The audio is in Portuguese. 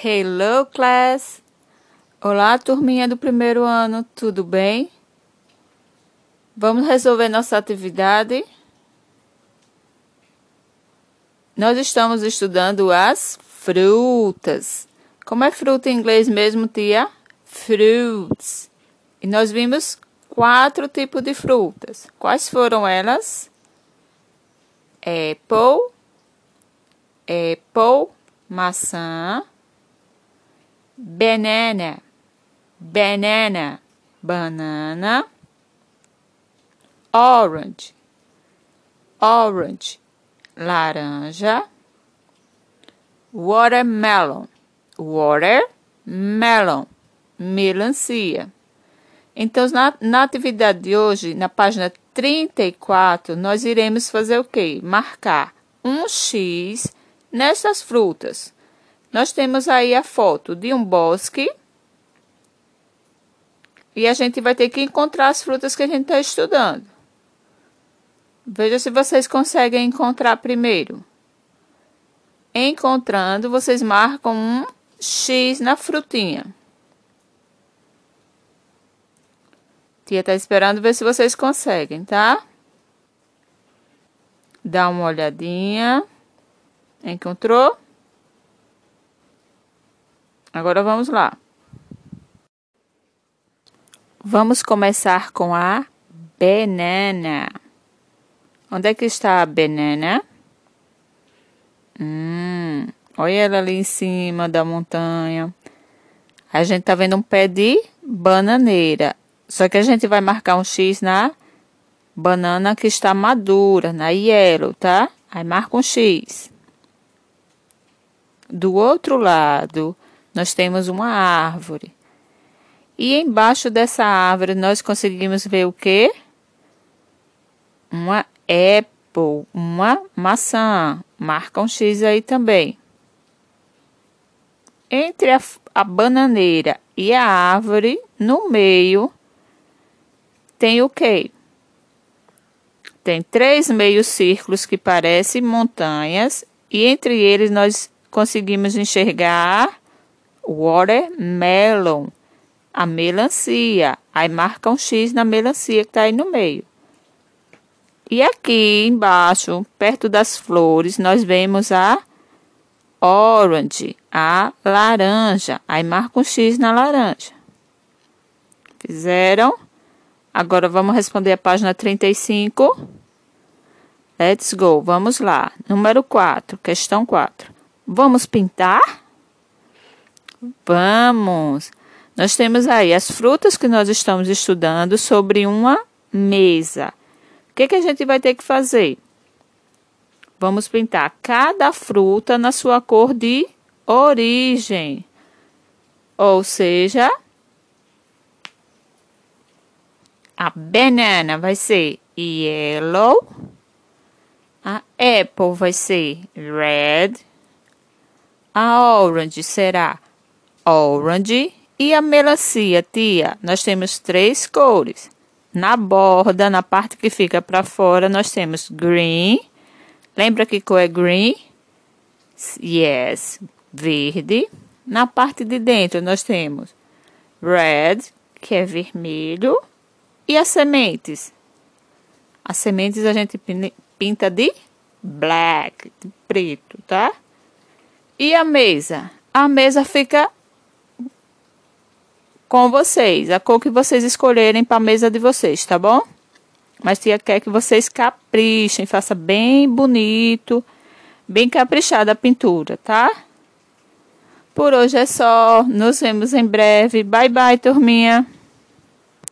Hello, class! Olá, turminha do primeiro ano, tudo bem? Vamos resolver nossa atividade? Nós estamos estudando as frutas. Como é fruta em inglês mesmo, tia? Fruits. E nós vimos quatro tipos de frutas. Quais foram elas? Apple, apple, maçã, banana, banana, banana, orange, orange, laranja, watermelon, watermelon, melancia. Então, na, na atividade de hoje, na página 34, nós iremos fazer o quê? Marcar um X nessas frutas. Nós temos aí a foto de um bosque. E a gente vai ter que encontrar as frutas que a gente está estudando. Veja se vocês conseguem encontrar primeiro. Encontrando, vocês marcam um X na frutinha. Tia tá esperando ver se vocês conseguem, tá? Dá uma olhadinha. Encontrou? Agora vamos lá. Vamos começar com a banana. Onde é que está a banana? Hum, olha ela ali em cima da montanha. A gente tá vendo um pé de bananeira. Só que a gente vai marcar um X na banana que está madura, na yellow, tá? Aí marca um X. Do outro lado, nós temos uma árvore. E embaixo dessa árvore nós conseguimos ver o quê? Uma apple, uma maçã. Marca um X aí também. Entre a, a bananeira e a árvore, no meio, tem o quê? Tem três meios círculos que parecem montanhas e entre eles nós conseguimos enxergar watermelon, a melancia. Aí marca um X na melancia que está aí no meio. E aqui embaixo, perto das flores, nós vemos a orange, a laranja. Aí marca um X na laranja. Fizeram? Agora vamos responder a página 35. Let's go. Vamos lá. Número 4, questão 4. Vamos pintar? Vamos. Nós temos aí as frutas que nós estamos estudando sobre uma mesa. O que, que a gente vai ter que fazer? Vamos pintar cada fruta na sua cor de origem. Ou seja, a banana vai ser yellow. A apple vai ser red. A orange será orange. E a melancia, tia, nós temos três cores. Na borda, na parte que fica para fora, nós temos green. Lembra que cor é green? Yes, verde. Na parte de dentro, nós temos red, que é vermelho. E as sementes? As sementes a gente pinta de black, de preto, tá? E a mesa? A mesa fica com vocês, a cor que vocês escolherem para a mesa de vocês, tá bom? Mas tia quer que vocês caprichem, faça bem bonito, bem caprichada a pintura, tá? Por hoje é só. Nos vemos em breve. Bye bye, turminha.